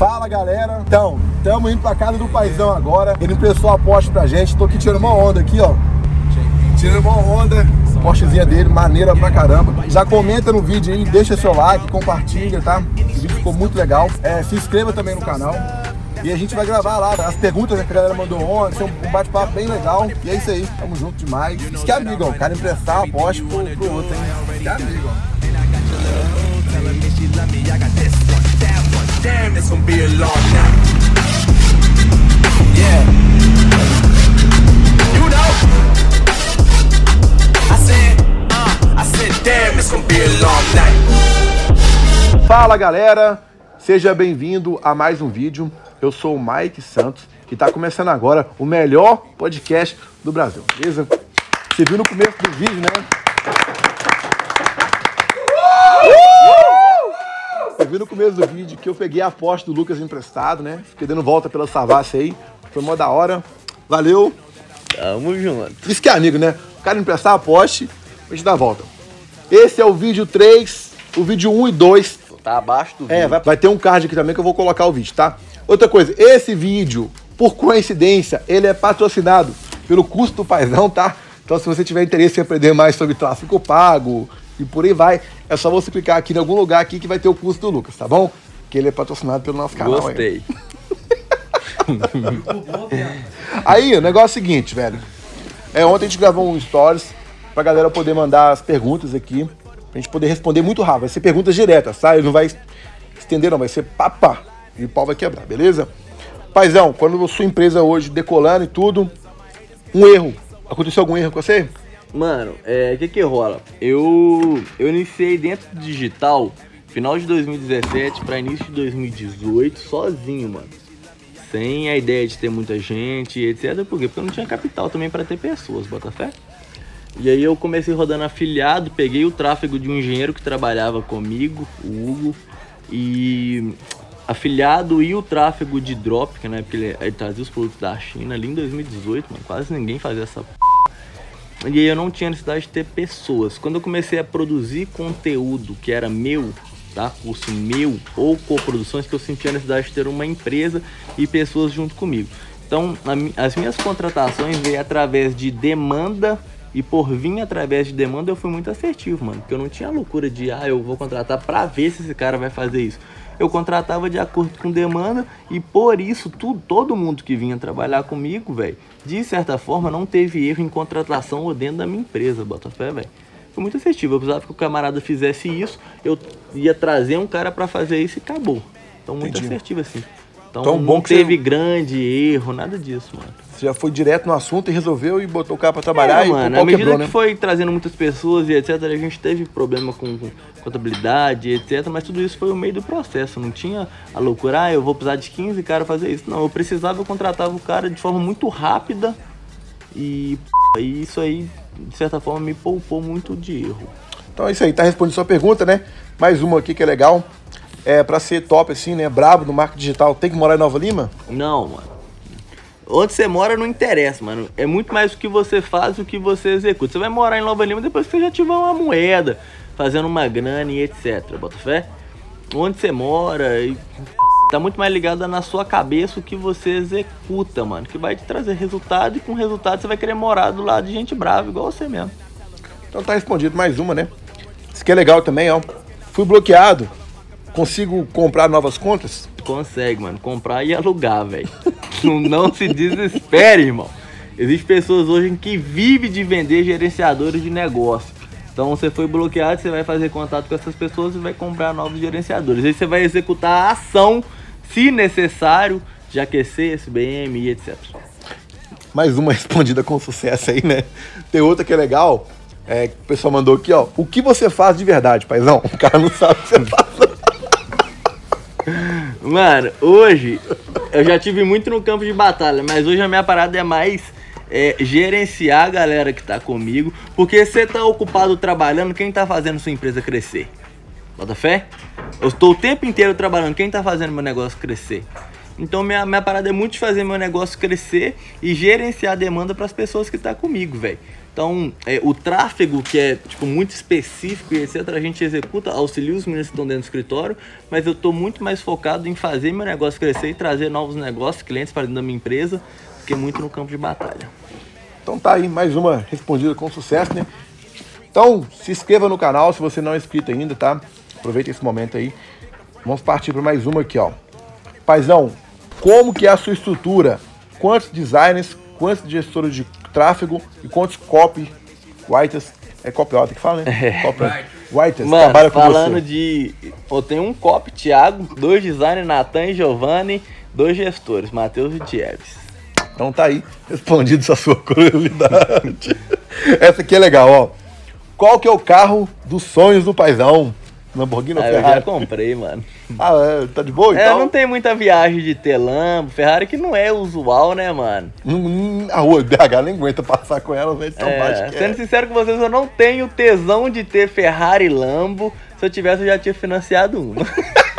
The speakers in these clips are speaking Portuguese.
Fala galera, então, estamos indo pra casa do paizão agora. Ele emprestou a Porsche pra gente, tô aqui tirando uma onda aqui, ó. Tirando uma onda, Porschezinha dele, maneira pra caramba. Já comenta no vídeo aí, deixa seu like, compartilha, tá? O vídeo ficou muito legal. É, se inscreva também no canal. E a gente vai gravar lá as perguntas que a galera mandou ontem, um bate-papo bem legal. E é isso aí, tamo junto demais. Isso que é amigo, ó. O cara emprestar a Porsche pro, pro outro, hein? Que é amigo, ó. Damn, gonna be a long night. Yeah. You know. I said, uh, I said, damn, it's gonna be a long night. Fala galera, seja bem-vindo a mais um vídeo. Eu sou o Mike Santos e tá começando agora o melhor podcast do Brasil, beleza? Você viu no começo do vídeo, né? Viu no começo do vídeo que eu peguei a aposta do Lucas emprestado, né? Fiquei dando volta pela Savassi aí. Foi mó da hora. Valeu. Tamo junto. Isso que é amigo, né? O cara emprestar a poste, a gente dá a volta. Esse é o vídeo 3, o vídeo 1 e 2. Tá abaixo do vídeo. É, vai, vai ter um card aqui também que eu vou colocar o vídeo, tá? Outra coisa, esse vídeo, por coincidência, ele é patrocinado pelo Custo do Paizão, tá? Então se você tiver interesse em aprender mais sobre tráfego pago, e por aí vai. É só você clicar aqui em algum lugar aqui que vai ter o curso do Lucas, tá bom? Que ele é patrocinado pelo nosso canal. Gostei. aí, o negócio é o seguinte, velho. É, ontem a gente gravou um stories pra galera poder mandar as perguntas aqui. Pra gente poder responder muito rápido. Vai ser perguntas diretas, tá? Ele não vai estender, não. Vai ser papá. E o pau vai quebrar, beleza? Paizão, quando a sua empresa hoje decolando e tudo, um erro. Aconteceu algum erro com você? Mano, é, o que que rola? Eu, eu iniciei dentro do digital final de 2017 para início de 2018 sozinho, mano. Sem a ideia de ter muita gente, etc. Por quê? Porque eu não tinha capital também para ter pessoas, bota fé. E aí eu comecei rodando afiliado, peguei o tráfego de um engenheiro que trabalhava comigo, o Hugo, e afiliado e o tráfego de drop, que na época ele, ele trazia os produtos da China ali em 2018, mano. Quase ninguém fazia essa p e aí eu não tinha necessidade de ter pessoas. Quando eu comecei a produzir conteúdo que era meu, tá? Curso meu ou coproduções, que eu sentia a necessidade de ter uma empresa e pessoas junto comigo. Então, as minhas contratações veio através de demanda e por vir através de demanda eu fui muito assertivo, mano. Porque eu não tinha loucura de, ah, eu vou contratar pra ver se esse cara vai fazer isso. Eu contratava de acordo com demanda e por isso tudo, todo mundo que vinha trabalhar comigo, velho, de certa forma não teve erro em contratação ou dentro da minha empresa, Botafé, velho. Foi muito assertivo. Eu precisava que o camarada fizesse isso, eu ia trazer um cara para fazer isso e acabou. Então muito Entendi. assertivo assim. Então, não teve você... grande erro, nada disso, mano. Você já foi direto no assunto e resolveu e botou o cara pra trabalhar é, e mano, à medida quebrou, que né? foi trazendo muitas pessoas e etc, a gente teve problema com, com contabilidade, etc, mas tudo isso foi o meio do processo, não tinha a loucura, ah, eu vou precisar de 15 caras fazer isso. Não, eu precisava, eu contratava o cara de forma muito rápida e, e isso aí, de certa forma, me poupou muito de erro. Então é isso aí, tá respondendo sua pergunta, né? Mais uma aqui que é legal é, para ser top assim, né, brabo no marketing digital, tem que morar em Nova Lima? Não, mano. Onde você mora não interessa, mano. É muito mais o que você faz e o que você executa. Você vai morar em Nova Lima depois que você já tiver uma moeda, fazendo uma grana e etc. Bota fé? Onde você mora e tá muito mais ligado na sua cabeça o que você executa, mano. Que vai te trazer resultado e com resultado você vai querer morar do lado de gente brava, igual você mesmo. Então tá respondido mais uma, né? Isso que é legal também, ó. Fui bloqueado Consigo comprar novas contas? Consegue, mano. Comprar e alugar, velho. não, não se desespere, irmão. Existem pessoas hoje que vivem de vender gerenciadores de negócio. Então você foi bloqueado, você vai fazer contato com essas pessoas e vai comprar novos gerenciadores. Aí você vai executar a ação, se necessário, de aquecer, SBM e etc. Mais uma respondida com sucesso aí, né? Tem outra que é legal. É, que o pessoal mandou aqui, ó. O que você faz de verdade, paizão? O cara não sabe o que você faz. Mano, hoje eu já tive muito no campo de batalha, mas hoje a minha parada é mais é, gerenciar a galera que tá comigo, porque você tá ocupado trabalhando, quem tá fazendo sua empresa crescer? Bota fé? Eu estou o tempo inteiro trabalhando, quem tá fazendo meu negócio crescer? Então minha, minha parada é muito de fazer meu negócio crescer e gerenciar a demanda para as pessoas que tá comigo, velho. Então, é, o tráfego, que é tipo, muito específico e etc., a gente executa, auxilia os meninos que estão dentro do escritório, mas eu estou muito mais focado em fazer meu negócio crescer e trazer novos negócios, clientes para dentro da minha empresa, do que muito no campo de batalha. Então tá aí, mais uma respondida com sucesso, né? Então, se inscreva no canal se você não é inscrito ainda, tá? Aproveita esse momento aí. Vamos partir para mais uma aqui, ó. Paizão, como que é a sua estrutura? Quantos designers, quantos gestores de tráfego e quantos copy writers, é copyright que fala, né? É. Copy writers, Mano, trabalha com falando você. de... Eu tenho um copy, Thiago, dois designers, Natan e Giovanni, dois gestores, Matheus e Dieves. Então tá aí, respondido essa sua curiosidade. Essa aqui é legal, ó. Qual que é o carro dos sonhos do paizão? Lamborghini ou ah, Ferrari? Eu já comprei, mano. Ah, é? Tá de boa é, então? É, não tem muita viagem de ter Lambo. Ferrari que não é usual, né, mano? Hum, a rua BH nem aguenta passar com ela, né? Tão é, Sendo é. sincero com vocês, eu não tenho tesão de ter Ferrari Lambo. Se eu tivesse, eu já tinha financiado uma.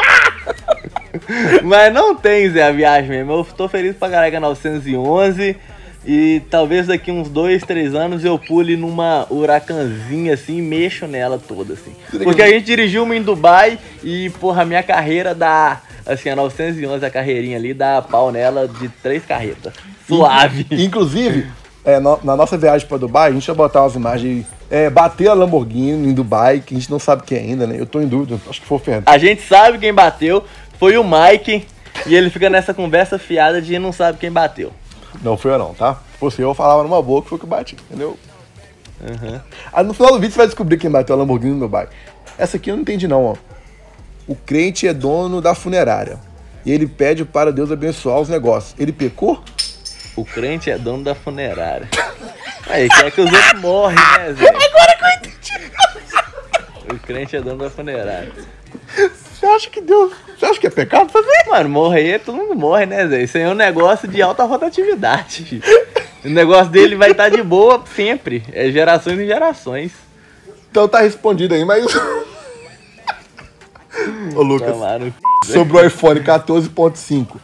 Mas não tem, Zé, a viagem mesmo. Eu tô feliz pra caralho 911. E talvez daqui uns dois, três anos eu pule numa huracanzinha assim e mexo nela toda, assim. Porque a gente dirigiu uma em Dubai e, porra, a minha carreira dá. Assim, a 911, a carreirinha ali, dá pau nela de três carretas. Suave. Inclusive, é, no, na nossa viagem para Dubai, a gente ia botar umas imagens. É, bater a Lamborghini em Dubai, que a gente não sabe quem ainda, né? Eu tô em dúvida, acho que foi o Fernando. A gente sabe quem bateu, foi o Mike, e ele fica nessa conversa fiada de não sabe quem bateu. Não fui eu não, tá? Se fosse eu, falava numa boa que foi o que bati, entendeu? Uhum. Aí no final do vídeo você vai descobrir quem bateu a Lamborghini no Dubai. Essa aqui eu não entendi não, ó. O crente é dono da funerária. E ele pede para Deus abençoar os negócios. Ele pecou? O crente é dono da funerária. Aí, quer que os outros morrem, né, Zé? Agora que eu entendi. O crente é dono da funerária. Você acha que Deus. Você acha que é pecado fazer? Mano, morrer, todo mundo morre, né, Zé? Isso aí é um negócio de alta rotatividade. O negócio dele vai estar de boa sempre. É gerações e gerações. Então tá respondido aí, mas. Ô, Lucas. Tomaram... Sobre o iPhone 14.5.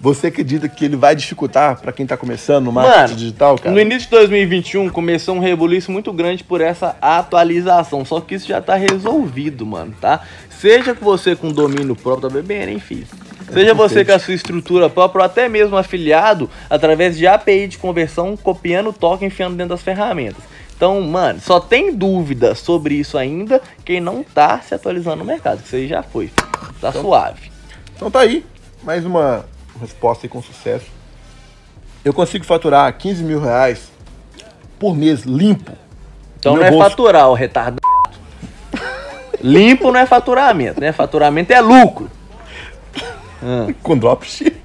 Você acredita que ele vai dificultar para quem tá começando no marketing Mano, digital, cara? No início de 2021 começou um rebuliço muito grande por essa atualização, só que isso já tá resolvido, mano, tá? Seja que você com domínio próprio, tá bebendo, hein, filho? Seja você com a sua estrutura própria ou até mesmo afiliado através de API de conversão, copiando o token e enfiando dentro das ferramentas. Então, mano, só tem dúvida sobre isso ainda quem não tá se atualizando no mercado, que isso aí já foi. Tá então, suave. Então tá aí, mais uma resposta aí com sucesso. Eu consigo faturar 15 mil reais por mês limpo. Então não é bolso. faturar, o retardado. Limpo não é faturamento, né? Faturamento é lucro. Ah. Com dropship.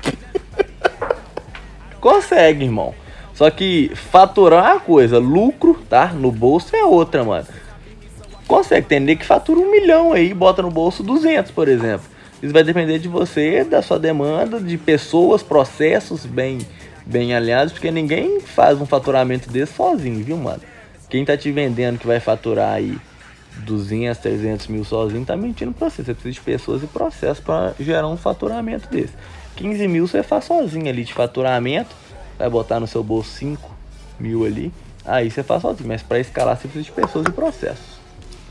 Consegue, irmão. Só que faturar é uma coisa, lucro, tá? No bolso é outra, mano. Consegue, tem que fatura um milhão aí, bota no bolso 200, por exemplo. Isso vai depender de você, da sua demanda, de pessoas, processos bem, bem alinhados, porque ninguém faz um faturamento desse sozinho, viu, mano? Quem tá te vendendo que vai faturar aí 200, 300 mil sozinho, tá mentindo pra você. Você precisa de pessoas e processos para gerar um faturamento desse. 15 mil você faz sozinho ali de faturamento, vai botar no seu bolso 5 mil ali, aí você faz sozinho. Mas para escalar você precisa de pessoas e processos.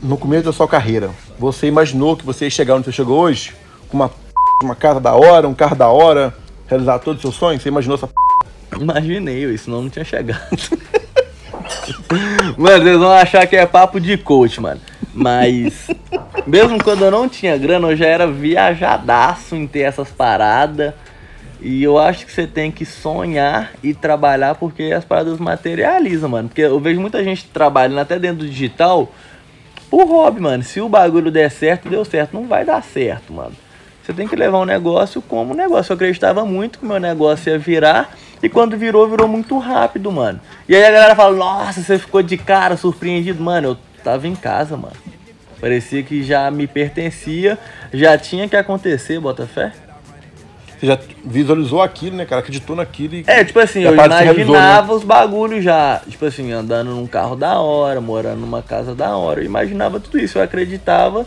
No começo da sua carreira, você imaginou que você ia chegar onde você chegou hoje? com uma, uma casa da hora, um carro da hora, realizar todos os seus sonhos? Você imaginou essa Imaginei, isso não tinha chegado. mano, vocês vão achar que é papo de coach, mano. Mas, mesmo quando eu não tinha grana, eu já era viajadaço em ter essas paradas. E eu acho que você tem que sonhar e trabalhar porque as paradas materializam, mano. Porque eu vejo muita gente trabalhando até dentro do digital por hobby, mano. Se o bagulho der certo, deu certo. Não vai dar certo, mano. Você tem que levar um negócio como um negócio. Eu acreditava muito que o meu negócio ia virar. E quando virou, virou muito rápido, mano. E aí a galera fala, nossa, você ficou de cara, surpreendido. Mano, eu tava em casa, mano. Parecia que já me pertencia, já tinha que acontecer, Botafé. Você já visualizou aquilo, né, cara? Acreditou naquilo e. É, tipo assim, eu imaginava realizou, né? os bagulhos já. Tipo assim, andando num carro da hora, morando numa casa da hora. Eu imaginava tudo isso. Eu acreditava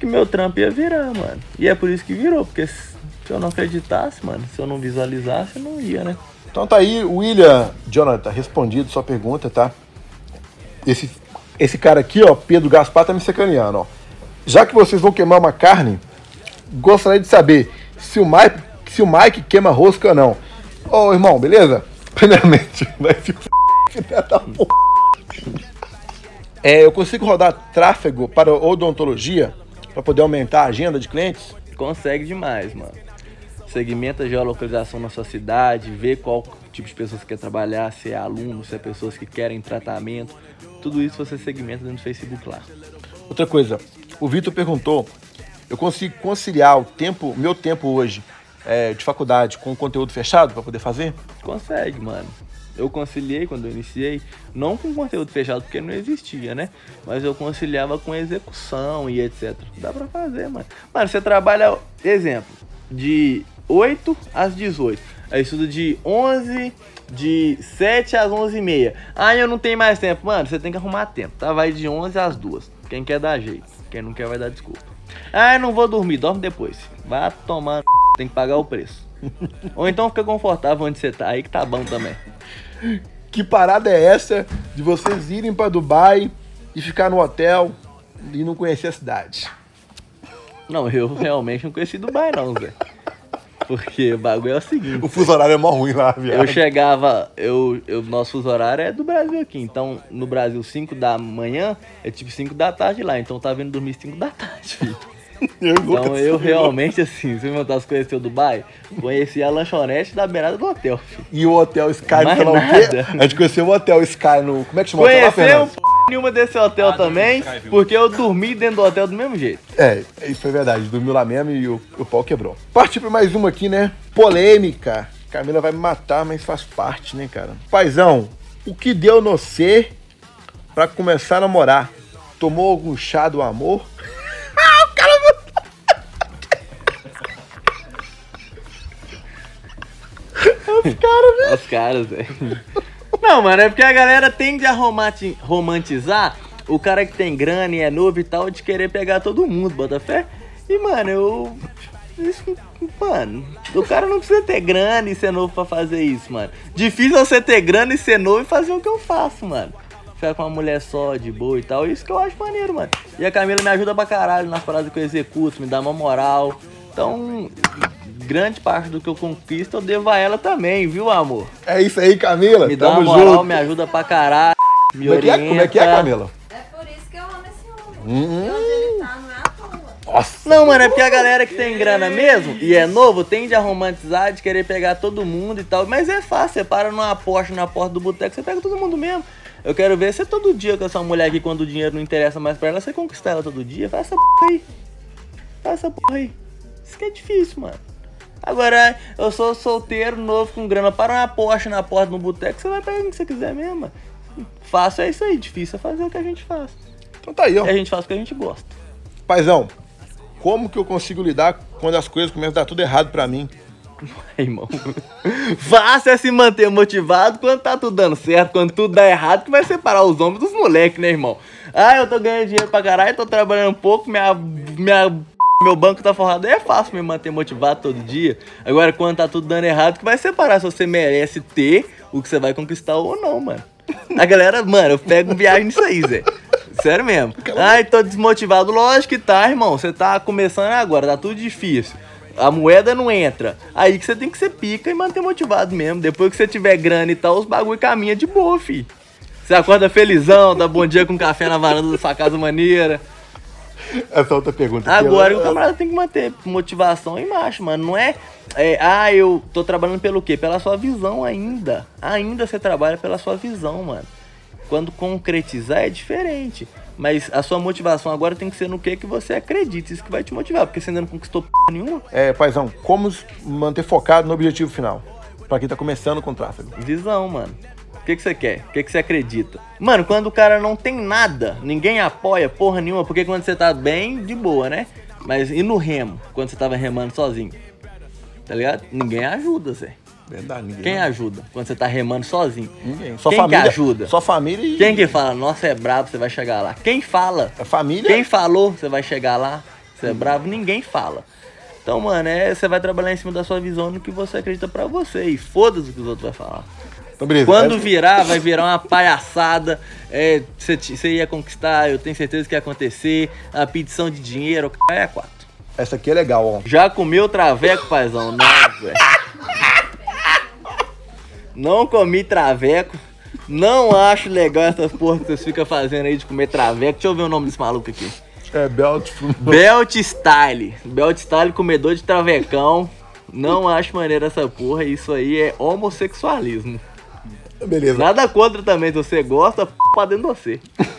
que meu trampo ia virar, mano. E é por isso que virou, porque Se eu não acreditasse, mano, se eu não visualizasse, eu não ia, né? Então tá aí, William Jonathan, respondido sua pergunta, tá? Esse, esse cara aqui, ó, Pedro Gaspar, tá me sacaneando, ó. Já que vocês vão queimar uma carne, gostaria de saber se o Mike, se o Mike queima rosca ou não. Ô, irmão, beleza? Primeiramente, vai se f... da porra. É, eu consigo rodar tráfego para odontologia para poder aumentar a agenda de clientes? Consegue demais, mano. Segmenta a geolocalização na sua cidade, vê qual tipo de pessoas que quer trabalhar, se é aluno, se é pessoas que querem tratamento. Tudo isso você segmenta dentro do Facebook lá. Outra coisa, o Vitor perguntou, eu consigo conciliar o tempo, meu tempo hoje é, de faculdade com conteúdo fechado para poder fazer? Consegue, mano. Eu conciliei quando eu iniciei, não com conteúdo fechado, porque não existia, né? Mas eu conciliava com execução e etc. Dá pra fazer, mano. Mano, você trabalha, exemplo, de 8 às 18. Aí estudo de 11, de 7 às 11 e meia. Ah, eu não tenho mais tempo. Mano, você tem que arrumar tempo, tá? Vai de 11 às 2. Quem quer dar jeito, quem não quer vai dar desculpa. Ah, eu não vou dormir, dorme depois. Vai tomar, tem que pagar o preço. Ou então fica confortável onde você tá, aí que tá bom também. Que parada é essa de vocês irem para Dubai e ficar no hotel e não conhecer a cidade? Não, eu realmente não conheci Dubai não, Zé. Porque o bagulho é o seguinte. O fuso horário é mó ruim lá, viado. Eu chegava, eu, eu, nosso fuso horário é do Brasil aqui. Então, no Brasil, 5 da manhã é tipo 5 da tarde lá. Então, tava vindo dormir 5 da tarde, filho. Eu então eu realmente, assim, se me conhecer o Dubai, conheci a lanchonete da beirada do hotel. Filho. E o hotel Sky, sei lá o quê? A gente conheceu o hotel Sky no. Como é que chama o hotel lá, Fernando? Nenhuma desse hotel também, porque eu dormi dentro do hotel do mesmo jeito. É, isso foi verdade. Dormiu lá mesmo e o, o pau quebrou. Partir pra mais uma aqui, né? Polêmica. Camila vai me matar, mas faz parte, né, cara? Paizão, o que deu no C pra começar a namorar? Tomou algum chá do amor? ah, o cara. Os caras, né? Os caras, velho. Não, mano, é porque a galera tende a romantizar o cara que tem grana e é novo e tal, de querer pegar todo mundo, bota fé. E, mano, eu. Isso, mano, o cara não precisa ter grana e ser novo pra fazer isso, mano. Difícil você ter grana e ser novo e fazer o que eu faço, mano. Ficar com uma mulher só, de boa e tal. Isso que eu acho maneiro, mano. E a Camila me ajuda pra caralho nas paradas que eu executo, me dá uma moral. Então, grande parte do que eu conquisto eu devo a ela também, viu, amor? É isso aí, Camila. Me dá Tamo uma moral, junto. me ajuda pra caralho. Me Como é, que é? orienta. Como é que é, Camila? É por isso que eu amo esse homem. Hum. Onde ele tá não é à toa. Nossa. Não, mano, é porque a galera que tem grana mesmo e é novo tende a romantizar, de querer pegar todo mundo e tal. Mas é fácil, você para numa Porsche na porta do boteco, você pega todo mundo mesmo. Eu quero ver você todo dia com essa mulher aqui, quando o dinheiro não interessa mais pra ela, você conquistar ela todo dia. Faz essa porra aí. Faz essa porra aí. Isso que é difícil, mano. Agora, eu sou solteiro, novo, com grana. Para uma Porsche na porta do boteco, você vai pegar o que você quiser mesmo. Fácil é isso aí, difícil é fazer o que a gente faz. Então tá aí, ó. E a gente faz o que a gente gosta. Paizão, como que eu consigo lidar quando as coisas começam a dar tudo errado pra mim? irmão. Fácil é se manter motivado quando tá tudo dando certo, quando tudo dá errado, que vai separar os homens dos moleques, né, irmão? Ah, eu tô ganhando dinheiro pra caralho, tô trabalhando um pouco, minha, minha, meu banco tá forrado. É fácil me manter motivado todo dia. Agora, quando tá tudo dando errado, que vai separar se você merece ter o que você vai conquistar ou não, mano. A galera, mano, eu pego viagem nisso aí, Zé. Sério mesmo. Ai, tô desmotivado. Lógico que tá, irmão. Você tá começando agora, tá tudo difícil. A moeda não entra. Aí que você tem que ser pica e manter motivado mesmo. Depois que você tiver grana e tal, os bagulho caminha de boa, fi. Você acorda felizão, dá bom dia com café na varanda da sua casa maneira. Essa outra pergunta. Agora o camarada tem que manter motivação em marcha, mano. Não é, é, ah, eu tô trabalhando pelo quê? Pela sua visão ainda. Ainda você trabalha pela sua visão, mano. Quando concretizar é diferente. Mas a sua motivação agora tem que ser no que que você acredita. Isso que vai te motivar. Porque você ainda não conquistou p nenhuma. É, paizão, como manter focado no objetivo final? Pra quem tá começando com tráfego. Visão, mano. O que, que você quer? O que, que você acredita? Mano, quando o cara não tem nada, ninguém apoia porra nenhuma, porque quando você tá bem, de boa, né? Mas e no remo, quando você tava remando sozinho? Tá ligado? Ninguém ajuda, Zé. Verdade, ninguém. Quem ajuda quando você tá remando sozinho? Ninguém. Sua Quem família, que ajuda? Sua família e. Quem que fala, nossa, é brabo, você vai chegar lá? Quem fala? A família. Quem falou, você vai chegar lá? Você é bravo? Ninguém fala. Então, mano, é, você vai trabalhar em cima da sua visão no que você acredita pra você. E foda-se o que os outros vão falar. Quando virar, vai virar uma palhaçada. É, você você ia conquistar, eu tenho certeza que ia acontecer. A pedição de dinheiro, é quatro. Essa aqui é legal, ó. Já comeu traveco, paizão? Não, velho. Não comi traveco. Não acho legal essas porra que vocês ficam fazendo aí de comer traveco. Deixa eu ver o nome desse maluco aqui. É Belt. Belt Style. Belt Style, comedor de travecão. Não acho maneiro essa porra. Isso aí é homossexualismo. Beleza. Nada contra também. Se você gosta, p pra dentro de você.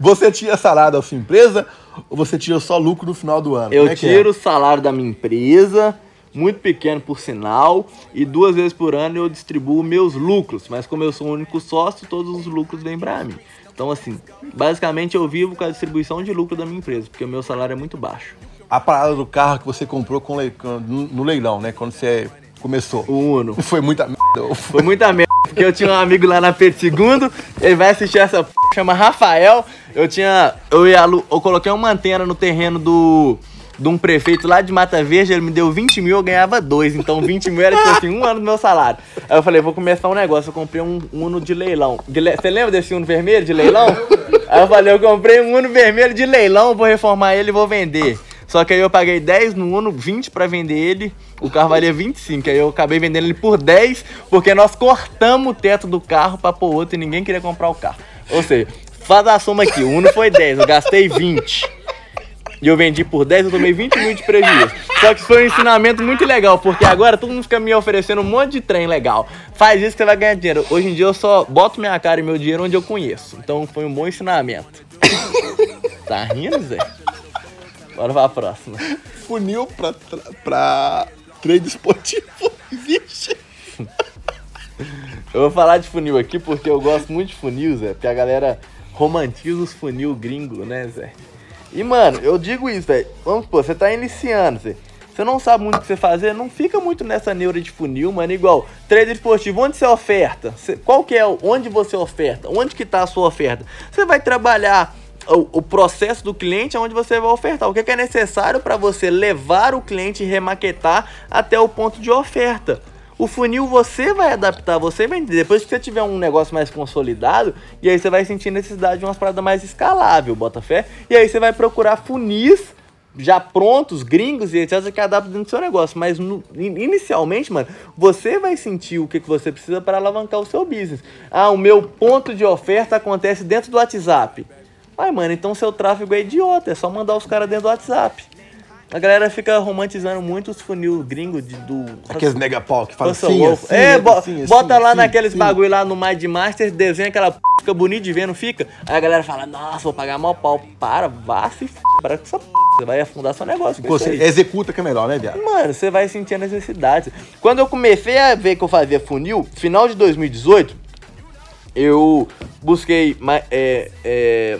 Você tinha salário da sua empresa ou você tinha só lucro no final do ano? Eu é que tiro o salário da minha empresa, muito pequeno por sinal, e duas vezes por ano eu distribuo meus lucros. Mas como eu sou o único sócio, todos os lucros vêm pra mim. Então, assim, basicamente eu vivo com a distribuição de lucro da minha empresa, porque o meu salário é muito baixo. é? A parada do carro que você comprou com no no leilão, né? Quando você começou. O Uno. Foi muita merda. foi- muita merda, porque eu tinha um amigo lá na Pedro II, ele vai assistir essa p... chama Rafael. Eu tinha. Eu, ia, eu coloquei uma antena no terreno do. De um prefeito lá de Mata Verde, ele me deu 20 mil, eu ganhava dois. Então 20 mil era tipo assim, um ano do meu salário. Aí eu falei, vou começar um negócio. Eu comprei um Uno de leilão. De le- Você lembra desse Uno vermelho de leilão? Aí eu falei, eu comprei um Uno vermelho de leilão, vou reformar ele e vou vender. Só que aí eu paguei 10 no Uno, 20 pra vender ele, o carro valia 25. Aí eu acabei vendendo ele por 10, porque nós cortamos o teto do carro pra pôr outro e ninguém queria comprar o carro. Ou seja, faz a soma aqui, o Uno foi 10, eu gastei 20. E eu vendi por 10, eu tomei 20 mil de prejuízo. Só que foi um ensinamento muito legal, porque agora todo mundo fica me oferecendo um monte de trem legal. Faz isso que você vai ganhar dinheiro. Hoje em dia eu só boto minha cara e meu dinheiro onde eu conheço. Então foi um bom ensinamento. Tá rindo, Zé? Bora pra próxima. Funil pra, pra trade esportivo. Vixe. Eu vou falar de funil aqui porque eu gosto muito de funil, Zé. Porque a galera romantiza os funil gringo, né, Zé? E, mano, eu digo isso, velho. Vamos supor, você tá iniciando, Zé. Você não sabe muito o que você fazer, não fica muito nessa neura de funil, mano. Igual, trader esportivo, onde você oferta? Qual que é onde você oferta? Onde que tá a sua oferta? Você vai trabalhar o, o processo do cliente onde você vai ofertar. O que, que é necessário para você levar o cliente e remaquetar até o ponto de oferta? O funil você vai adaptar, você vai. Depois que você tiver um negócio mais consolidado, e aí você vai sentir necessidade de umas paradas mais escalável, bota fé. E aí você vai procurar funis já prontos, gringos e etc, que adaptam dentro do seu negócio. Mas no- in- inicialmente, mano, você vai sentir o que, que você precisa para alavancar o seu business. Ah, o meu ponto de oferta acontece dentro do WhatsApp. Ai, mano, então seu tráfego é idiota, é só mandar os caras dentro do WhatsApp. A galera fica romantizando muito os funil gringos de, do. Aqueles megapau que falam Russell assim, assim, é, bo- assim, bota assim, lá assim, naqueles bagulho lá no Mind Master, desenha aquela p, fica bonito de ver, não fica? Aí a galera fala, nossa, vou pagar mal pau. Para, vá se f... para com essa p. Você vai afundar seu negócio. Você executa que é melhor, né, viado? Mano, você vai sentir a necessidade. Quando eu comecei a ver que eu fazia funil, final de 2018, eu busquei é, é,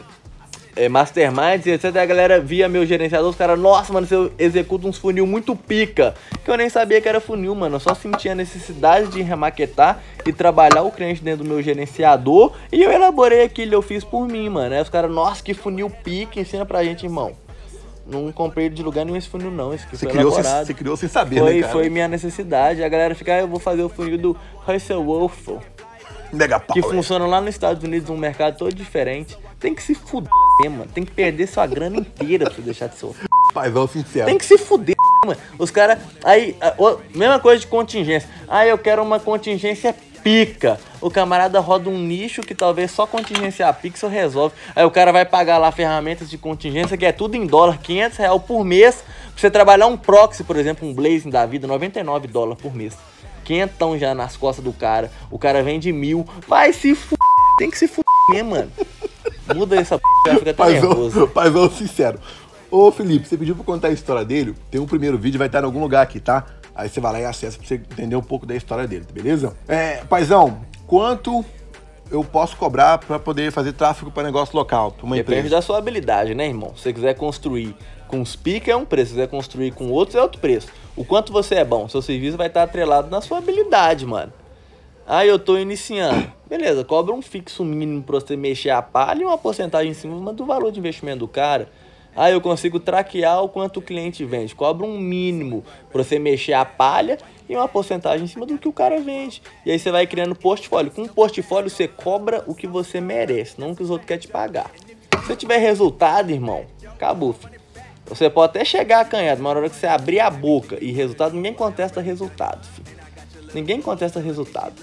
é, masterminds etc. A galera via meu gerenciador, os caras, nossa, mano, você executa uns funil muito pica. Que eu nem sabia que era funil, mano. Eu só sentia a necessidade de remaquetar e trabalhar o cliente dentro do meu gerenciador. E eu elaborei aquilo, eu fiz por mim, mano. Aí os caras, nossa, que funil pica, ensina pra gente, irmão. Não comprei de lugar nenhum esse funil, não. Esse aqui Você foi criou, sem, elaborado. você criou sem saber, Foi, né, cara? foi minha necessidade. A galera fica, ah, eu vou fazer o funil do Russell Wolf, Megapau. que é. funciona lá nos Estados Unidos, um mercado todo diferente. Tem que se fuder, mano. Tem que perder sua grana inteira pra você deixar de ser. Paizão sincero. Tem que se fuder, mano. Os caras. Aí, a- o- mesma coisa de contingência. Ah, eu quero uma contingência pica. O camarada roda um nicho que talvez só contingência pixel resolve. Aí o cara vai pagar lá ferramentas de contingência que é tudo em dólar, 500 reais por mês. Pra você trabalhar um proxy, por exemplo, um Blazing da vida, 99 dólares por mês. Quentão já nas costas do cara. O cara vende mil. Vai se fuder. Tem que se mesmo, mano. Muda essa p, já fica até nervoso. Paizão, paizão sincero. Ô Felipe, você pediu pra contar a história dele? Tem um primeiro vídeo, vai estar em algum lugar aqui, tá? Aí você vai lá e acessa pra você entender um pouco da história dele, beleza? É, paizão, quanto eu posso cobrar pra poder fazer tráfego para negócio local, pra uma Depende empresa? da sua habilidade, né, irmão? Se você quiser construir com os pica é um preço, se quiser construir com outros é outro preço. O quanto você é bom, seu serviço vai estar atrelado na sua habilidade, mano. Ah, eu tô iniciando. Beleza, cobra um fixo mínimo pra você mexer a palha e uma porcentagem em cima do valor de investimento do cara. Ah, eu consigo traquear o quanto o cliente vende. Cobra um mínimo para você mexer a palha e uma porcentagem em cima do que o cara vende. E aí você vai criando portfólio. Com portfólio você cobra o que você merece, não o que os outros querem te pagar. Se tiver resultado, irmão, acabou. Filho. Você pode até chegar acanhado, mas na hora que você abrir a boca e resultado, ninguém contesta resultado. Filho. Ninguém contesta resultado.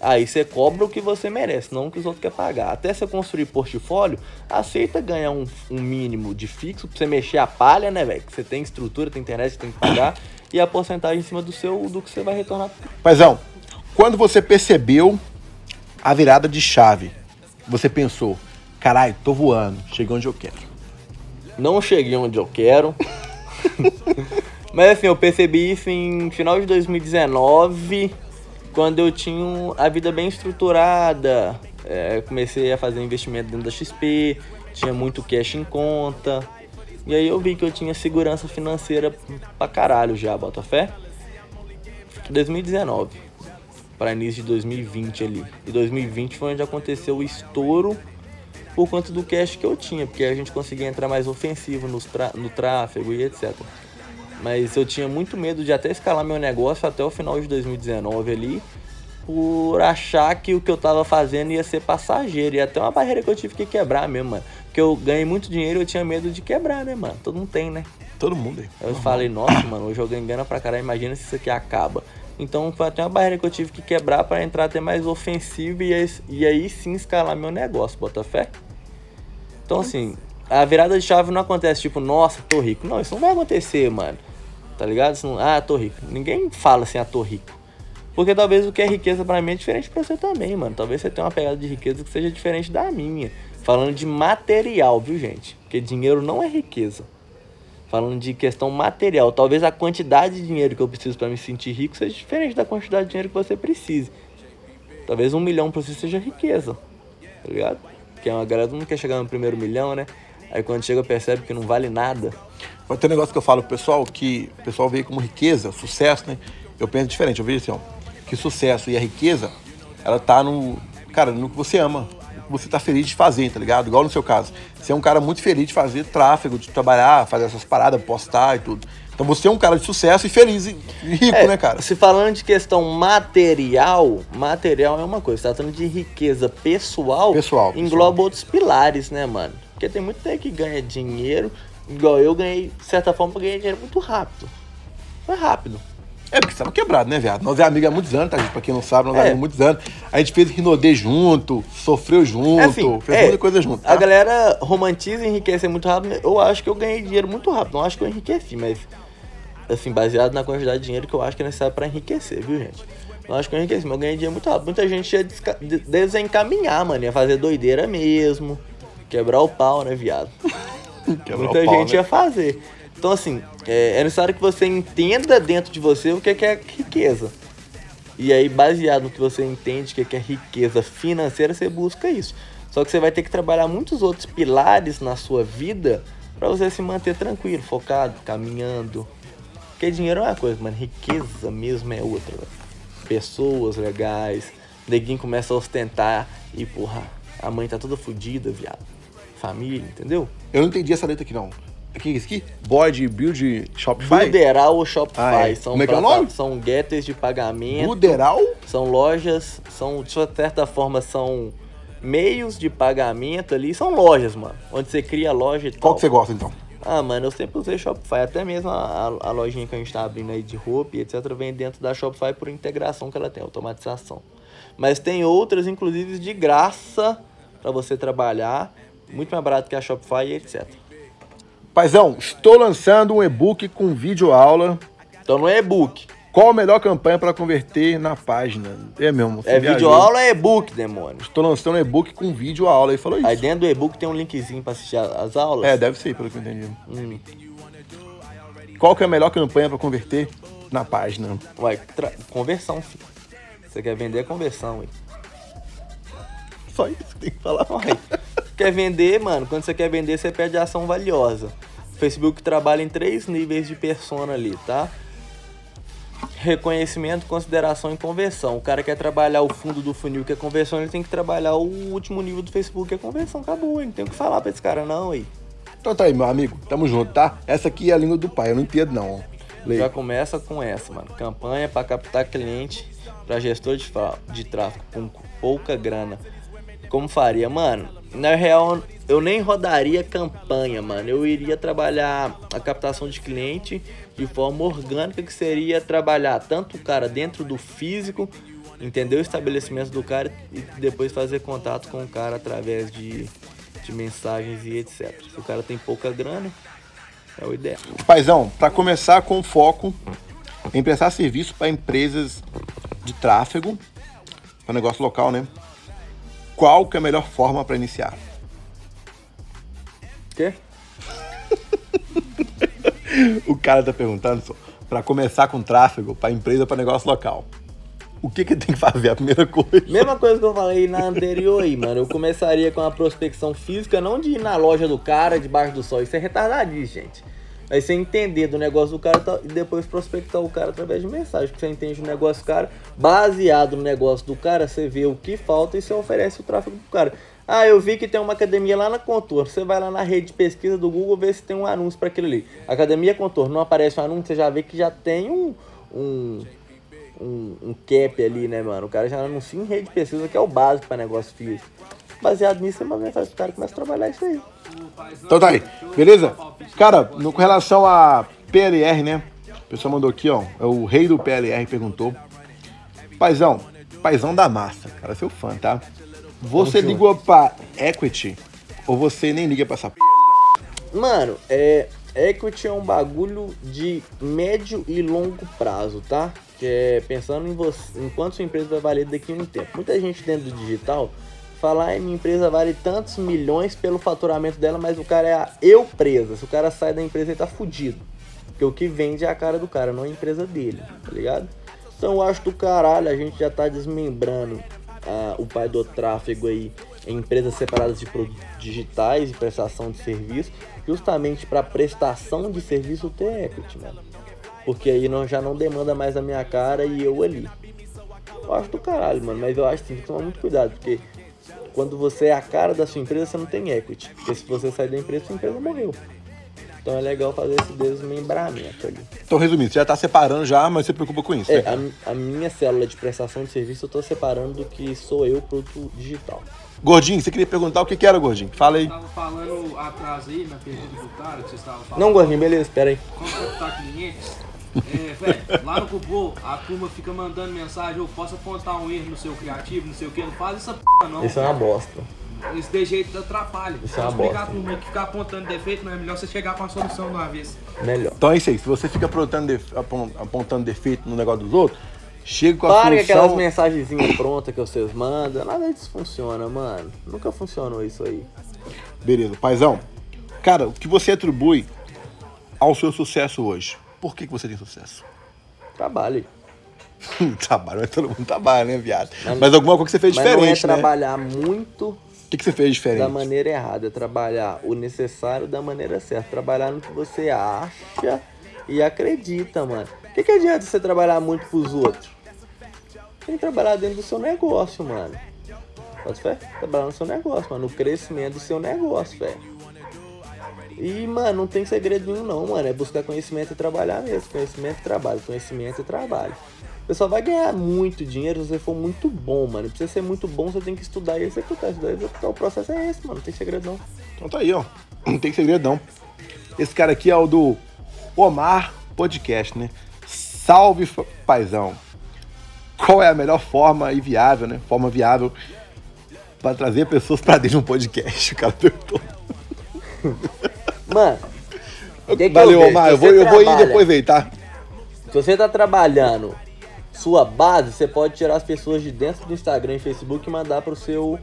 Aí você cobra o que você merece, não o que os outros querem pagar. Até você construir portfólio, aceita ganhar um, um mínimo de fixo pra você mexer a palha, né, velho? Que você tem estrutura, tem internet, você tem que pagar. E a porcentagem em cima do seu do que você vai retornar. Paizão, quando você percebeu a virada de chave, você pensou, caralho, tô voando, cheguei onde eu quero. Não cheguei onde eu quero. Mas assim, eu percebi isso em final de 2019 quando eu tinha a vida bem estruturada, é, comecei a fazer investimento dentro da XP, tinha muito cash em conta. E aí eu vi que eu tinha segurança financeira pra caralho já, bota fé. 2019 para início de 2020 ali. E 2020 foi onde aconteceu o estouro por conta do cash que eu tinha, porque a gente conseguia entrar mais ofensivo no, no tráfego e etc. Mas eu tinha muito medo de até escalar meu negócio até o final de 2019 ali, por achar que o que eu tava fazendo ia ser passageiro. E até uma barreira que eu tive que quebrar mesmo, mano. Porque eu ganhei muito dinheiro e eu tinha medo de quebrar, né, mano? Todo mundo tem, né? Todo mundo aí. Eu falei, nossa, mano, hoje eu ganho grana pra caralho, imagina se isso aqui acaba. Então foi até uma barreira que eu tive que quebrar para entrar até mais ofensivo e aí, e aí sim escalar meu negócio, bota fé? Então assim, a virada de chave não acontece tipo, nossa, tô rico. Não, isso não vai acontecer, mano. Tá ligado? Não, ah, tô rico. Ninguém fala assim, ah, tô rico. Porque talvez o que é riqueza para mim é diferente pra você também, mano. Talvez você tenha uma pegada de riqueza que seja diferente da minha. Falando de material, viu, gente? Porque dinheiro não é riqueza. Falando de questão material. Talvez a quantidade de dinheiro que eu preciso para me sentir rico seja diferente da quantidade de dinheiro que você precise. Talvez um milhão pra você seja riqueza. Tá ligado? Porque a galera não quer chegar no primeiro milhão, né? Aí quando chega percebe que não vale nada. Mas tem um negócio que eu falo pro pessoal, que o pessoal vê como riqueza, sucesso, né? Eu penso diferente, eu vejo assim, ó, que sucesso e a riqueza, ela tá no, cara, no que você ama, no que você tá feliz de fazer, tá ligado? Igual no seu caso. Você é um cara muito feliz de fazer tráfego, de trabalhar, fazer essas paradas, postar e tudo. Então você é um cara de sucesso e feliz e rico, É, né, cara? Se falando de questão material, material é uma coisa. Se tá falando de riqueza pessoal, Pessoal, pessoal. engloba outros pilares, né, mano? Porque tem muito gente que ganha dinheiro, igual eu ganhei, de certa forma, eu ganhei dinheiro muito rápido. Foi rápido. É, porque você tava quebrado, né, viado? Nós é amigo há muitos anos, tá, gente? Pra quem não sabe, nós é É. amigos há muitos anos. A gente fez Rinodê junto, sofreu junto, É assim, fez é, muita coisa junto. A tá? galera romantiza e enriquece muito rápido. Eu acho que eu ganhei dinheiro muito rápido. Não acho que eu enriqueci, mas assim, baseado na quantidade de dinheiro que eu acho que é necessário pra enriquecer, viu, gente? Não acho que eu enriqueci, mas eu ganhei dinheiro muito rápido. Muita gente ia desencaminhar, mano. Ia fazer doideira mesmo. Quebrar o pau, né, viado? Quebrar Muita o pau, gente né? ia fazer. Então, assim, é, é necessário que você entenda dentro de você o que é, que é riqueza. E aí, baseado no que você entende que é, que é riqueza financeira, você busca isso. Só que você vai ter que trabalhar muitos outros pilares na sua vida para você se manter tranquilo, focado, caminhando. Porque dinheiro é uma coisa, mano, riqueza mesmo é outra. velho. Pessoas legais, neguinho começa a ostentar e, porra, a mãe tá toda fodida, viado. Família, entendeu? Eu não entendi essa letra aqui, não. Aqui, isso aqui? Board, build, Shopify? Buderal ou Shopify Ah, é. são, Como é que é o nome? são getters de pagamento, Buderal? são lojas, são de certa forma são meios de pagamento ali, são lojas, mano, onde você cria loja e tal. Qual que você gosta, então? Ah, mano, eu sempre usei Shopify, até mesmo a, a, a lojinha que a gente tá abrindo aí de roupa e etc vem dentro da Shopify por integração que ela tem, automatização. Mas tem outras, inclusive de graça pra você trabalhar, muito mais barato que a Shopify e etc. Paizão, estou lançando um e-book com vídeo aula. Então no e-book, Qual a melhor campanha para converter na página? É mesmo. é vídeo aula ou é e-book, demônio? Estou lançando um e-book com vídeo aula. Ele falou isso. Aí dentro do e-book tem um linkzinho pra assistir a- as aulas. É, deve ser, pelo que eu entendi. Hum. Qual que é a melhor campanha para converter na página? Tra- conversão, filho. Você quer vender é conversão, ué. Só isso que tem que falar. Uai, quer vender, mano, quando você quer vender, você pede ação valiosa. O Facebook trabalha em três níveis de persona ali, tá? Reconhecimento, consideração e conversão. O cara quer trabalhar o fundo do funil, que é conversão, ele tem que trabalhar o último nível do Facebook, que é conversão. Acabou, ele não tem o que falar pra esse cara, não, aí. Então tá aí, meu amigo. Tamo junto, tá? Essa aqui é a língua do pai, eu não entendo não. Já começa com essa, mano. Campanha para captar cliente para gestor de, de tráfego com pouca grana. Como faria? Mano, na real, eu nem rodaria campanha, mano. Eu iria trabalhar a captação de cliente de forma orgânica, que seria trabalhar tanto o cara dentro do físico, entender o estabelecimento do cara e depois fazer contato com o cara através de, de mensagens e etc. Se o cara tem pouca grana, é o ideal. Paizão, para começar com foco em prestar serviço para empresas de tráfego, para negócio local, né? Qual que é a melhor forma para iniciar? Quê? O cara tá perguntando para começar com tráfego para empresa para negócio local. O que que tem que fazer a primeira coisa? Mesma coisa que eu falei na anterior aí, mano. Eu começaria com a prospecção física, não de ir na loja do cara, debaixo do sol. Isso é retardadíssimo, gente. Aí você entender do negócio do cara e depois prospectar o cara através de mensagem. Porque você entende o negócio do cara, baseado no negócio do cara, você vê o que falta e você oferece o tráfego pro cara. Ah, eu vi que tem uma academia lá na Contorno. Você vai lá na rede de pesquisa do Google ver se tem um anúncio para aquilo ali. Academia Contorno, não aparece um anúncio, você já vê que já tem um, um, um, um cap ali, né, mano? O cara já anuncia em rede de pesquisa, que é o básico para negócio físico. Baseado nisso, você manda mensagem pro cara começa a trabalhar isso aí. Então tá aí, beleza? Cara, no, com relação a PLR, né? O pessoal mandou aqui, ó. é O rei do PLR perguntou. Paizão, paizão da massa, cara, seu fã, tá? Você ligou pra Equity ou você nem liga pra essa p... Mano, é. Equity é um bagulho de médio e longo prazo, tá? Que é pensando em você, em quanto sua empresa vai valer daqui a um tempo. Muita gente dentro do digital fala, ai, minha empresa vale tantos milhões pelo faturamento dela, mas o cara é a eu presa. Se o cara sai da empresa, ele tá fudido. Porque o que vende é a cara do cara, não a empresa dele, tá ligado? Então eu acho do caralho, a gente já tá desmembrando ah, o pai do tráfego aí em empresas separadas de produtos digitais e prestação de serviço, justamente para prestação de serviço ter equity, mano. Porque aí não, já não demanda mais a minha cara e eu ali. Eu acho do caralho, mano, mas eu acho que tem que tomar muito cuidado, porque quando você é a cara da sua empresa, você não tem equity. Porque se você sair da empresa, sua empresa morreu. Então é legal fazer esse desmembramento ali. Então, resumindo, você já tá separando já, mas você se preocupa com isso, É, né? a, a minha célula de prestação de serviço eu tô separando do que sou eu, produto digital. Gordinho, você queria perguntar o que que era, Gordinho? Fala aí. Tava falando atrás aí na pergunta do cara que vocês estavam falando. Não, gordinho, beleza, espera aí. Como captar clientes. É, velho, lá no Cubo, a turma fica mandando mensagem, eu posso apontar um erro no seu criativo, não sei o que, não faz essa p não. Isso é uma bosta. Esse de jeito atrapalha. Isso é uma explicar bosta. turma que ficar apontando defeito, não é melhor você chegar com a solução de uma vez. Melhor. Então é isso aí. Se você fica apontando, apontando defeito no negócio dos outros, chega com a Para com aquelas solução. mensagenzinhas prontas que vocês mandam. Nada disso funciona, mano. Nunca funcionou isso aí. Beleza, paizão. Cara, o que você atribui ao seu sucesso hoje? Por que, que você tem sucesso? Trabalho. trabalho, mas todo mundo trabalha, né, viado? Mas- Mas, alguma coisa que você fez Mas não é diferente, né? trabalhar muito que, que você fez diferente? da maneira errada. Trabalhar o necessário da maneira certa. Trabalhar no que você acha e acredita, mano. O que, que adianta você trabalhar muito pros outros? Tem que trabalhar dentro do seu negócio, mano. Pode fé? Trabalhar no seu negócio, mano. No crescimento do seu negócio, velho. E, mano, não tem segredo nenhum não, mano. É buscar conhecimento e trabalhar mesmo. Conhecimento e trabalho. Conhecimento e trabalho. Você só vai ganhar muito dinheiro se você for muito bom, mano. Pra você ser muito bom, você tem que estudar e executar. Estudar e executar. O processo é esse, mano. Não tem segredo não. Então tá aí, ó. Não tem segredo, não. Esse cara aqui é o do Omar Podcast, né? Salve, paizão. Qual é a melhor forma e viável, né? Forma viável para trazer pessoas pra dentro de um podcast? O cara perguntou. Mano, Valeu? Omar. Eu vou, eu vou ir depois aí, tá? Se você tá trabalhando sua base, você pode tirar as pessoas de dentro do Instagram e Facebook e mandar pro seu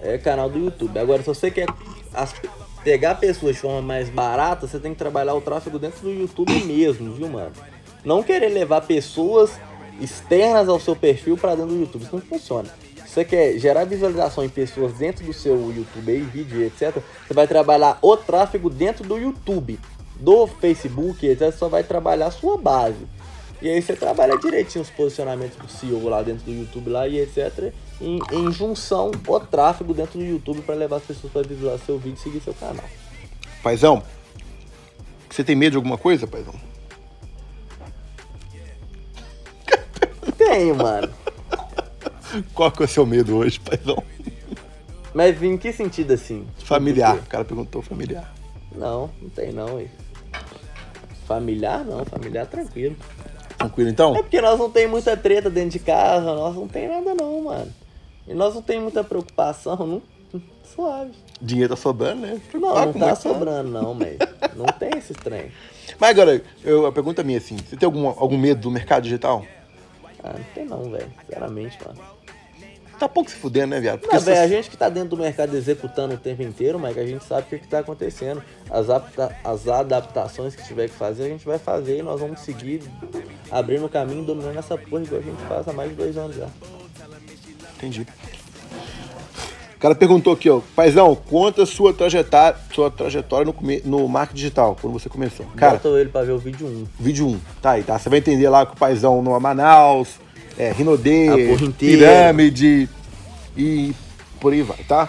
é, canal do YouTube. Agora, se você quer as- pegar pessoas de forma mais barata, você tem que trabalhar o tráfego dentro do YouTube mesmo, viu, mano? Não querer levar pessoas externas ao seu perfil pra dentro do YouTube. Isso não funciona. Se você quer gerar visualização em pessoas dentro do seu YouTube aí, vídeo, etc., você vai trabalhar o tráfego dentro do YouTube. Do Facebook, etc., você só vai trabalhar a sua base. E aí você trabalha direitinho os posicionamentos do CEO lá dentro do YouTube lá e etc. Em, em junção o tráfego dentro do YouTube para levar as pessoas para visualizar seu vídeo e seguir seu canal. Paizão, você tem medo de alguma coisa, paizão? Tenho, mano. Qual que é o seu medo hoje, paizão? Mas em que sentido assim? Familiar. O cara perguntou familiar. Não, não tem não, ué. Familiar não, familiar tranquilo. Tranquilo, então? É porque nós não tem muita treta dentro de casa, nós não tem nada não, mano. E nós não tem muita preocupação, não. Suave. Dinheiro tá sobrando, né? Não, não tá sobrando não, velho. Não tem esse trem. Mas agora, eu, a pergunta minha é assim, você tem algum, algum medo do mercado digital? Ah, não tem não, velho. Sinceramente, mano. Tá pouco se fudendo, né, viado? Porque Não, velho, a gente que tá dentro do mercado executando o tempo inteiro, mas a gente sabe o que, que tá acontecendo. As, apta- as adaptações que tiver que fazer, a gente vai fazer e nós vamos seguir abrindo o caminho, dominando essa porra igual a gente faz há mais de dois anos já. Entendi. O cara perguntou aqui, ó, paizão, conta sua trajetória, sua trajetória no, no marketing digital, quando você começou. Cara, Bota ele pra ver o vídeo 1. vídeo 1, tá aí, tá? Você vai entender lá que o paizão no Manaus, é, Rinodê. Pirâmide e por aí vai, tá?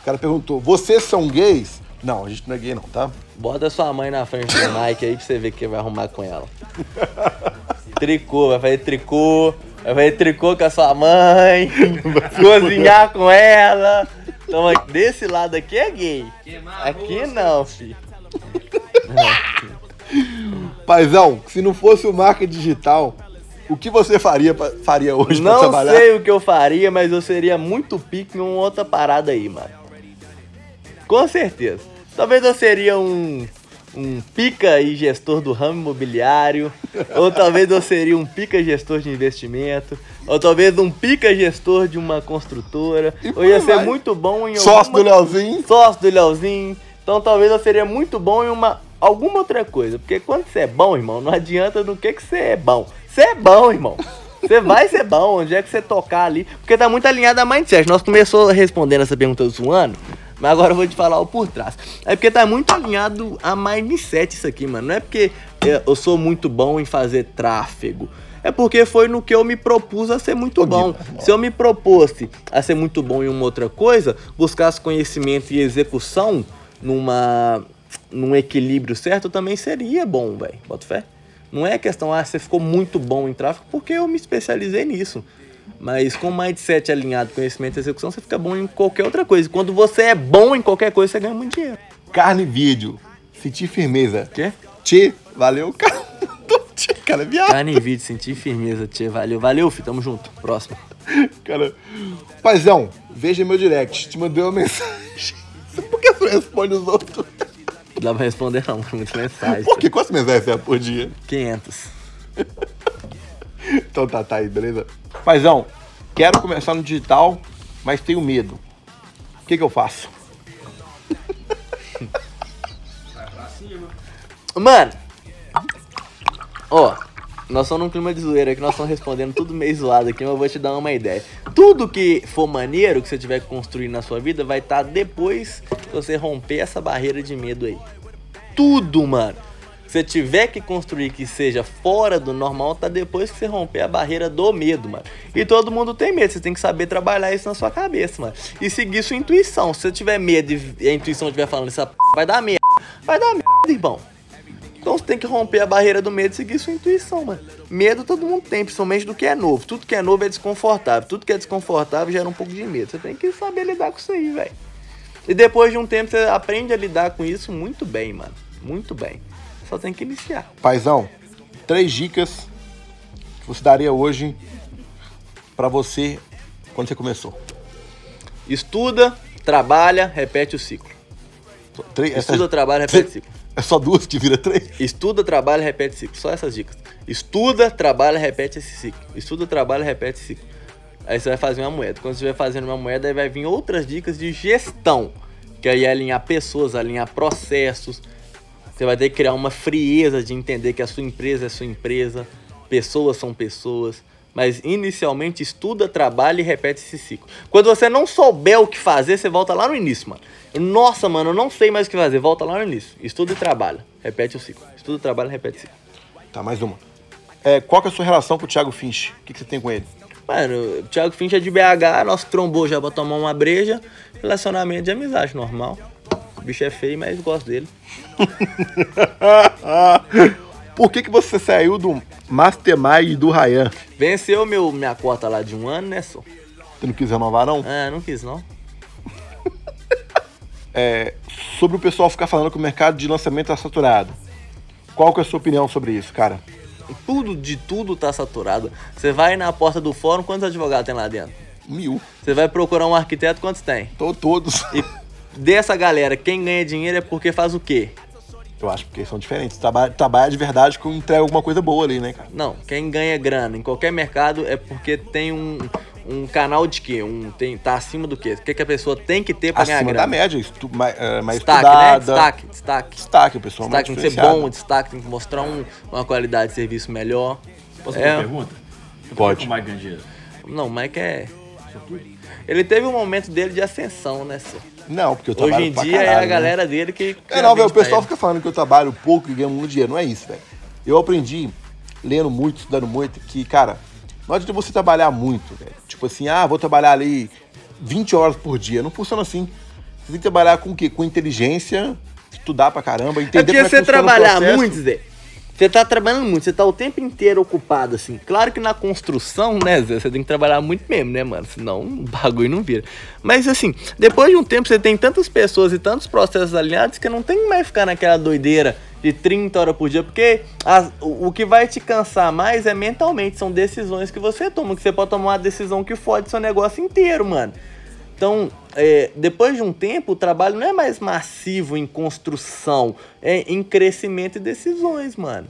O cara perguntou, vocês são gays? Não, a gente não é gay não, tá? Bota sua mãe na frente do Nike aí pra você ver o que vai arrumar com ela. Tricô, vai fazer tricô, vai fazer tricô com a sua mãe, cozinhar com ela. Então desse lado aqui é gay. Aqui não, fi. Paizão, se não fosse o marketing digital, o que você faria, pra- faria hoje pra Não trabalhar? sei o que eu faria, mas eu seria muito pique em uma outra parada aí, mano. Com certeza. Talvez eu seria um, um pica e gestor do ramo imobiliário. ou talvez eu seria um pica gestor de investimento. Ou talvez um pica gestor de uma construtora. E Eu ia ser vai. muito bom em Sócio do alguma- Leozinho. sócio do Leozinho. Então talvez eu seria muito bom em uma alguma outra coisa. Porque quando você é bom, irmão, não adianta no que que você é bom. Você é bom, irmão. Você vai ser bom, onde é que você tocar ali. Porque tá muito alinhado a mindset. Nós começou respondendo essa pergunta zoando, mas agora eu vou te falar o por trás. É porque tá muito alinhado a mindset isso aqui, mano. Não é porque é, eu sou muito bom em fazer tráfego. É porque foi no que eu me propus a ser muito bom. Se eu me propôsse a ser muito bom em uma outra coisa, buscasse conhecimento e execução numa num equilíbrio certo, eu também seria bom, velho. Bota fé. Não é questão, ah, você ficou muito bom em tráfego, porque eu me especializei nisso. Mas com mindset alinhado, conhecimento e execução, você fica bom em qualquer outra coisa. Quando você é bom em qualquer coisa, você ganha muito dinheiro. Carne e vídeo. Sentir firmeza. Quê? Tchê, valeu, cara. Tchê, cara, é viado. Carne e vídeo, sentir firmeza, tchê. Valeu, valeu, fi. Tamo junto. Próximo. Cara, paizão, veja meu direct. Te mandei uma mensagem. Por que você responde os outros? Não dá pra responder não, muita mensagem. Por que? Quantas mensagens você é por dia? 500. Então tá, tá aí, beleza? Paizão, quero começar no digital, mas tenho medo. O que que eu faço? Vai pra cima. Mano, ó, nós estamos num clima de zoeira que nós estamos respondendo tudo meio zoado aqui, mas eu vou te dar uma ideia. Tudo que for maneiro que você tiver que construir na sua vida vai estar depois que você romper essa barreira de medo aí. Tudo, mano. Se você tiver que construir que seja fora do normal, tá depois que você romper a barreira do medo, mano. E todo mundo tem medo, você tem que saber trabalhar isso na sua cabeça, mano. E seguir sua intuição. Se você tiver medo e a intuição estiver falando essa p... vai dar merda. Vai dar merda, irmão. Então você tem que romper a barreira do medo e seguir sua intuição, mano. Medo todo mundo tem, principalmente do que é novo. Tudo que é novo é desconfortável. Tudo que é desconfortável gera um pouco de medo. Você tem que saber lidar com isso aí, velho. E depois de um tempo você aprende a lidar com isso muito bem, mano. Muito bem. Só tem que iniciar. Paizão, três dicas que você daria hoje pra você quando você começou. Estuda, trabalha, repete o ciclo. Estuda, trabalha, repete o ciclo. É só duas que vira três? Estuda, trabalha, repete ciclo. Só essas dicas. Estuda, trabalha, repete esse ciclo. Estuda, trabalha, repete esse ciclo. Aí você vai fazer uma moeda. Quando você estiver fazendo uma moeda, aí vai vir outras dicas de gestão. Que aí é alinhar pessoas, alinhar processos. Você vai ter que criar uma frieza de entender que a sua empresa é sua empresa. Pessoas são pessoas. Mas inicialmente estuda, trabalha e repete esse ciclo. Quando você não souber o que fazer, você volta lá no início, mano. Nossa, mano, eu não sei mais o que fazer. Volta lá no início. Estuda e trabalha. Repete o ciclo. Estuda, trabalha, repete o ciclo. Tá, mais uma. É, qual que é a sua relação com o Thiago Finch? O que, que você tem com ele? Mano, o Thiago Finch é de BH, nosso trombou já pra tomar uma breja. Relacionamento de amizade, normal. O bicho é feio, mas gosto dele. Por que, que você saiu do Mastermind e do Ryan? Venceu meu, minha cota lá de um ano, né, só? Você não quis renovar, não? Ah, não quis, não. É, sobre o pessoal ficar falando que o mercado de lançamento tá saturado. Qual que é a sua opinião sobre isso, cara? Tudo, de tudo tá saturado. Você vai na porta do fórum, quantos advogados tem lá dentro? Mil. Você vai procurar um arquiteto, quantos tem? Tô todos. E dessa galera, quem ganha dinheiro é porque faz o quê? Eu acho que são diferentes. Trabalha, trabalha de verdade com entrega alguma coisa boa ali, né, cara? Não, quem ganha grana em qualquer mercado é porque tem um, um canal de quê? Um, tem, tá acima do quê? O que, que a pessoa tem que ter pra ganhar Acima grana? da média, estu, mais, é, mais Destaque, né? estudada. Destaque, destaque. Destaque, o pessoal mais Destaque tem que ser bom, destaque tem que mostrar um- uma qualidade de serviço melhor. Posso É. fazer uma pergunta? Pode. Como é que ganha dinheiro? Não, o Mike é. Ele teve um momento dele de ascensão, né, senhor? Não, porque eu Hoje trabalho em pra dia é caralho, a né? galera dele que. É, não, velho, o pessoal ele. fica falando que eu trabalho pouco e ganho muito dinheiro. Não é isso, velho. Eu aprendi, lendo muito, estudando muito, que, cara, não adianta você trabalhar muito, velho. Tipo assim, ah, vou trabalhar ali 20 horas por dia. Não funciona assim. Você tem que trabalhar com o quê? Com inteligência, estudar pra caramba, entender É como é que você trabalhar muito, Zé. Você tá trabalhando muito, você tá o tempo inteiro ocupado, assim. Claro que na construção, né, Zé, você tem que trabalhar muito mesmo, né, mano? Senão o bagulho não vira. Mas, assim, depois de um tempo, você tem tantas pessoas e tantos processos alinhados que não tem mais ficar naquela doideira de 30 horas por dia, porque as- o, o que vai te cansar mais é mentalmente, são decisões que você toma, que você pode tomar uma decisão que fode seu negócio inteiro, mano. Então, é, depois de um tempo, o trabalho não é mais massivo em construção, é em crescimento e decisões, mano.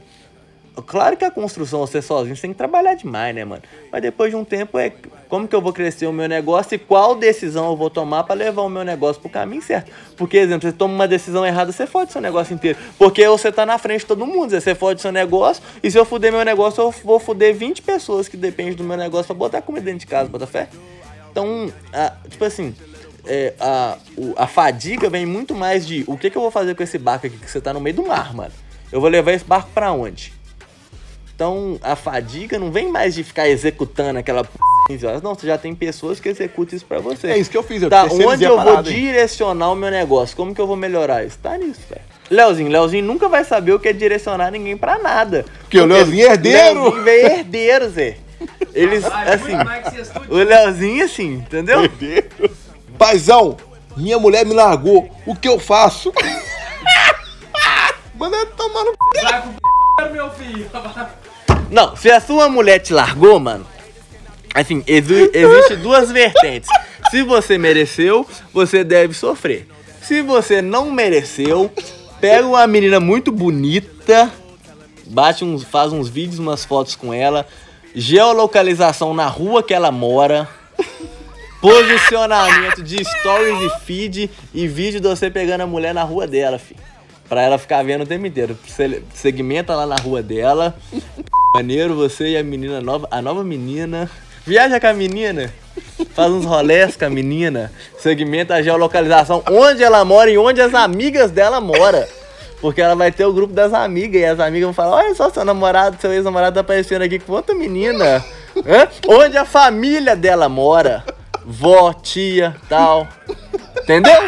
Claro que a construção, você sozinho, você tem que trabalhar demais, né, mano? Mas depois de um tempo, é como que eu vou crescer o meu negócio e qual decisão eu vou tomar pra levar o meu negócio pro caminho certo. Porque, exemplo, você toma uma decisão errada, você fode seu negócio inteiro. Porque você tá na frente de todo mundo, você fode seu negócio, e se eu fuder meu negócio, eu vou fuder 20 pessoas que dependem do meu negócio pra botar comida dentro de casa, bota fé? Então, a- tipo assim, é, a, a fadiga vem muito mais de o que, que eu vou fazer com esse barco aqui que você tá no meio do mar, mano. Eu vou levar esse barco pra onde? Então, a fadiga não vem mais de ficar executando aquela p... 15 horas. Não, você já tem pessoas que executam isso pra você. É isso que eu fiz, eu Tá, onde eu vou hein? direcionar o meu negócio? Como que eu vou melhorar isso? Tá nisso, velho. Leozinho, Leozinho nunca vai saber o que é direcionar ninguém pra nada. Porque o Leozinho é herdeiro. Leozinho veio herdeiro, Zé. Eles, Ai, assim, o Leozinho, assim, entendeu? Paizão, minha mulher me largou. O que eu faço? Manda ela tomar no. Vai pro meu filho. Não, se a sua mulher te largou, mano, assim, exi existe duas vertentes. Se você mereceu, você deve sofrer. Se você não mereceu, pega uma menina muito bonita, bate uns, faz uns vídeos, umas fotos com ela, geolocalização na rua que ela mora, posicionamento de stories e feed e vídeo de você pegando a mulher na rua dela, filho. Pra ela ficar vendo o tempo inteiro. Segmenta lá na rua dela. Maneiro, você e a menina nova, a nova menina. Viaja com a menina. Faz uns rolés com a menina. Segmenta a geolocalização onde ela mora e onde as amigas dela moram. Porque ela vai ter o grupo das amigas e as amigas vão falar: Olha só, seu namorado, seu ex-namorado tá aparecendo aqui com outra menina. Hã? Onde a família dela mora. Vó, tia, tal. Entendeu?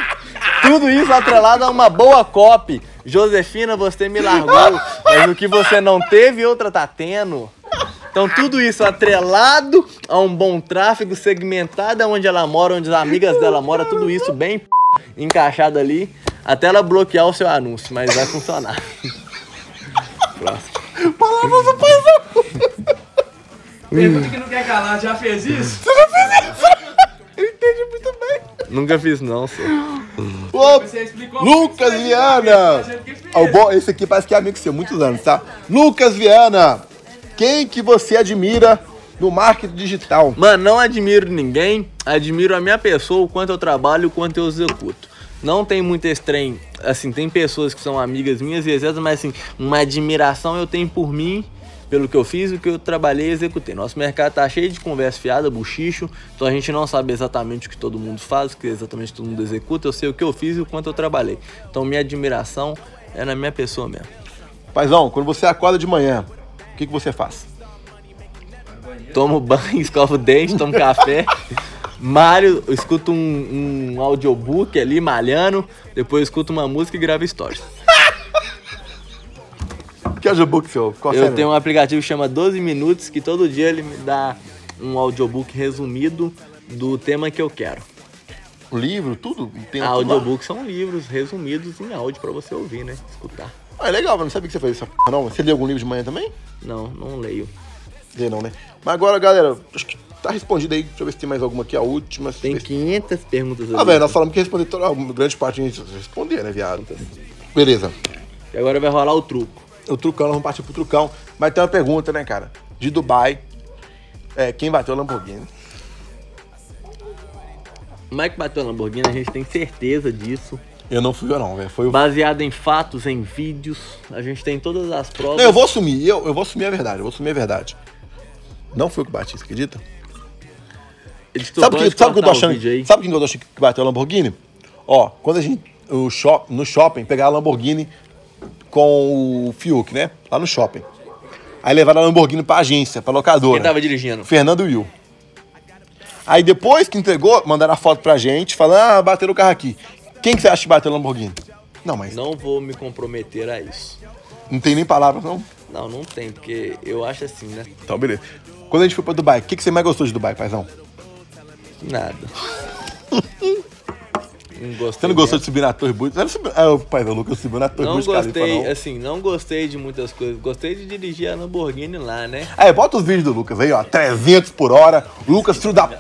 Tudo isso atrelado a uma boa copy. Josefina, você me largou, mas o que você não teve, outra tá tendo. Então tudo isso atrelado a um bom tráfego, segmentado onde ela mora, onde as amigas dela moram, tudo isso bem p... encaixado ali, até ela bloquear o seu anúncio, mas vai funcionar. Próximo. Palavras do paizão. Pergunta que não quer calar, já fez isso? Eu entendi muito bem. Nunca fiz não, senhor. Ô, Você Lucas Viana. fez. Ó, bom, esse aqui parece que é amigo seu, muitos anos, tá? Lucas Viana, quem que você admira no marketing digital? Mano, não admiro ninguém, admiro a minha pessoa, o quanto eu trabalho, o quanto eu executo. Não tem muito estranho, assim, tem pessoas que são amigas minhas e etc, mas assim, uma admiração eu tenho por mim, pelo que eu fiz, o que eu trabalhei e executei. Nosso mercado tá cheio de conversa fiada, buchicho, então a gente não sabe exatamente o que todo mundo faz, o que exatamente todo mundo executa, eu sei o que eu fiz e o quanto eu trabalhei. Então minha admiração é na minha pessoa mesmo. Paizão, quando você acorda de manhã, o que, que você faz? Tomo banho, escovo o dente, tomo café, Mário, eu escuto um, um audiobook ali, malhando, depois eu escuto uma música e gravo stories. Que audiobook seu? Qual Eu série? tenho um aplicativo que chama 12 Minutos, que todo dia ele me dá um audiobook resumido do tema que eu quero. livro, tudo? Tem Ah, audiobooks são livros resumidos em áudio pra você ouvir, né? Escutar. Ah, é legal, mas não sabia que você fazia essa p... não. Você lê algum livro de manhã também? Não, não leio. Lê não, né? Mas agora, galera, acho que tá respondido aí. Deixa eu ver se tem mais alguma aqui, a última. Tem 500 perguntas ali. Ah, velho, nós falamos que responder toda grande parte a gente responder, né, viado? Beleza. E agora vai rolar o truco. O trucão, nós vamos partir pro trucão. Mas tem uma pergunta, né, cara? De Dubai. É, quem bateu a Lamborghini? Como é que bateu a Lamborghini? A gente tem certeza disso. Eu não fui eu não, velho. Foi o. Baseado em fatos, em vídeos. A gente tem todas as provas. Não, eu vou assumir, eu, eu vou assumir a verdade, eu vou assumir a verdade. Não foi eu que bati, você acredita? Sabe, que, sabe o que eu tô achando? Sabe quem que eu tô achando que bateu a Lamborghini? Ó, quando a gente. O shop, no shopping, pegar a Lamborghini com o Fiuk, né? Lá no shopping. Aí levaram a Lamborghini pra agência, pra locadora. Quem tava dirigindo? Fernando Will. Aí depois que entregou, mandaram a foto pra gente, falando, ah, bateram o carro aqui. Quem que você acha que bateu a Lamborghini? Não, mas não, Não vou me comprometer a isso. tem nem palavras, não? Não, não tem, porque eu acho assim, né? Então, beleza. Quando a gente foi pra Dubai, o que, que você mais gostou de Dubai, paizão? Nada. não gostei. Você não gostou mesmo. de subir na Torre não subiu... Ah, o paizão, o Lucas subiu na Torre Não Burj gostei, não. assim, não gostei de muitas coisas. Gostei de dirigir a Lamborghini lá, né? Aí, bota os vídeos do Lucas aí, ó. 300 por hora. O Lucas, filho da p,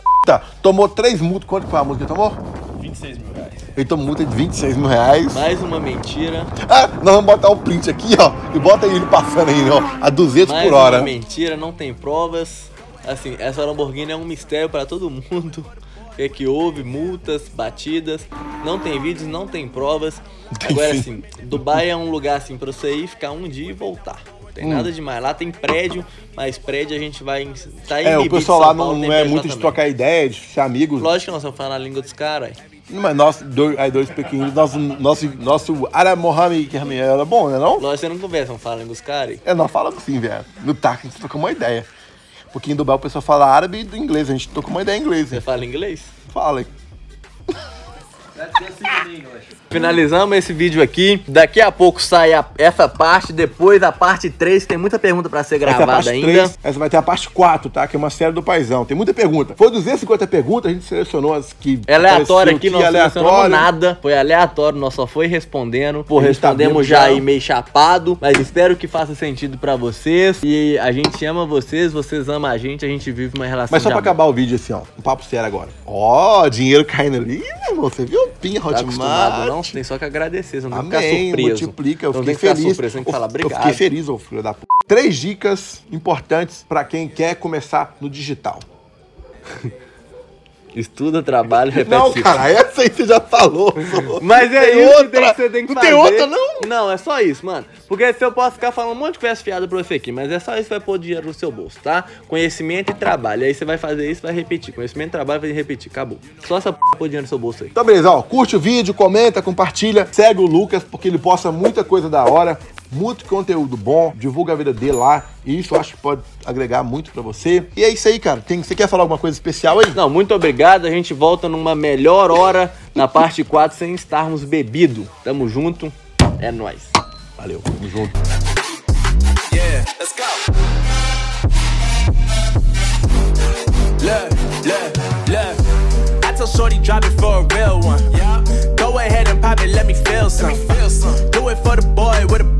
tomou três multas. Quanto foi a multa que tomou? 26 mil reais. Ele tomou multa de 26 mil reais. Mais uma mentira. Ah, nós vamos botar o print aqui, ó. E bota ele passando aí, ó. A 200 Mais por hora. uma mentira, não tem provas. Assim, essa Lamborghini é um mistério para todo mundo. O que é que houve? Multas, batidas. Não tem vídeos, não tem provas. Tem Agora, sim. assim, Dubai é um lugar assim pra você ir, ficar um dia e voltar. Não Hum. tem nada demais. Lá tem prédio, mas prédio a gente vai. em- Tá É, o pessoal lá Paulo não, tem não é muito de também. trocar ideia, de ser amigos. Lógico que nós estamos falando a língua dos caras. aí. Mas nós, dois, aí dois pequenos, nosso, nosso, nosso Ara Mohamed Kermi era bom, né não? Lógico que você não conversa, não fala a língua dos caras. É, nós falamos sim, velho. No táxi a gente trocou uma ideia. Porque em Dubai o pessoal fala árabe e do inglês. A gente trocou uma ideia em inglês. Você fala inglês? Fala aí. Finalizamos esse vídeo aqui. Daqui a pouco sai a- essa parte, depois a parte 3. Tem muita pergunta pra ser Essa é a gravada parte ainda. 3, essa vai ter a parte 4, tá? Que é uma série do paizão. Tem muita pergunta. Foi 250 perguntas, a gente selecionou as que. É aleatório aqui, não selecionamos nada. Foi aleatório, nós só foi respondendo. Pô, tá respondemos vendo já aí meio chapado, mas espero que faça sentido pra vocês. E a gente ama vocês, vocês amam a gente, a gente vive uma relação Mas só pra amor. acabar o vídeo assim, ó. Um papo sério agora. Ó, dinheiro caindo ali, meu irmão. Você viu? Pinha Tá acostumado, não? Hotmart. Você tem só que agradecer, você não que ficar Amém, surpreso. multiplica. Eu não fiquei feliz. surpreso, tem que Eu- falar Eu obrigado. fiquei feliz, ô filho da p. Três dicas importantes pra quem quer começar no digital. Estuda, trabalha, repete. Não, cara, essa aí você já falou. Mas é Tem isso outra? que, tem que você tem que Não fazer. tem outra, não? Não, é só isso, mano. Porque se eu posso ficar falando um monte de conversa fiada pra você aqui, mas é só isso que vai pôr dinheiro no seu bolso, tá? Conhecimento e trabalho. Aí você vai fazer isso vai repetir. Conhecimento e trabalho vai repetir. Acabou. Só essa p pôr dinheiro no seu bolso aí. Então, beleza, ó. Curte o vídeo, comenta, compartilha. Segue o Lucas, porque ele posta muita coisa da hora, muito conteúdo bom, divulga a vida dele lá. E isso eu acho que pode agregar muito pra você. E é isso aí, cara. Tem, você quer falar alguma coisa especial aí? Não, muito obrigado. A gente volta numa melhor hora na parte 4 sem estarmos bebido. Tamo junto. É nóis. Valeu, tamo junto. Yeah, let's go. Look, look, look. Tell Shorty drop it for a real one. Go ahead and pop it, let me feel some. Do it for the boy with a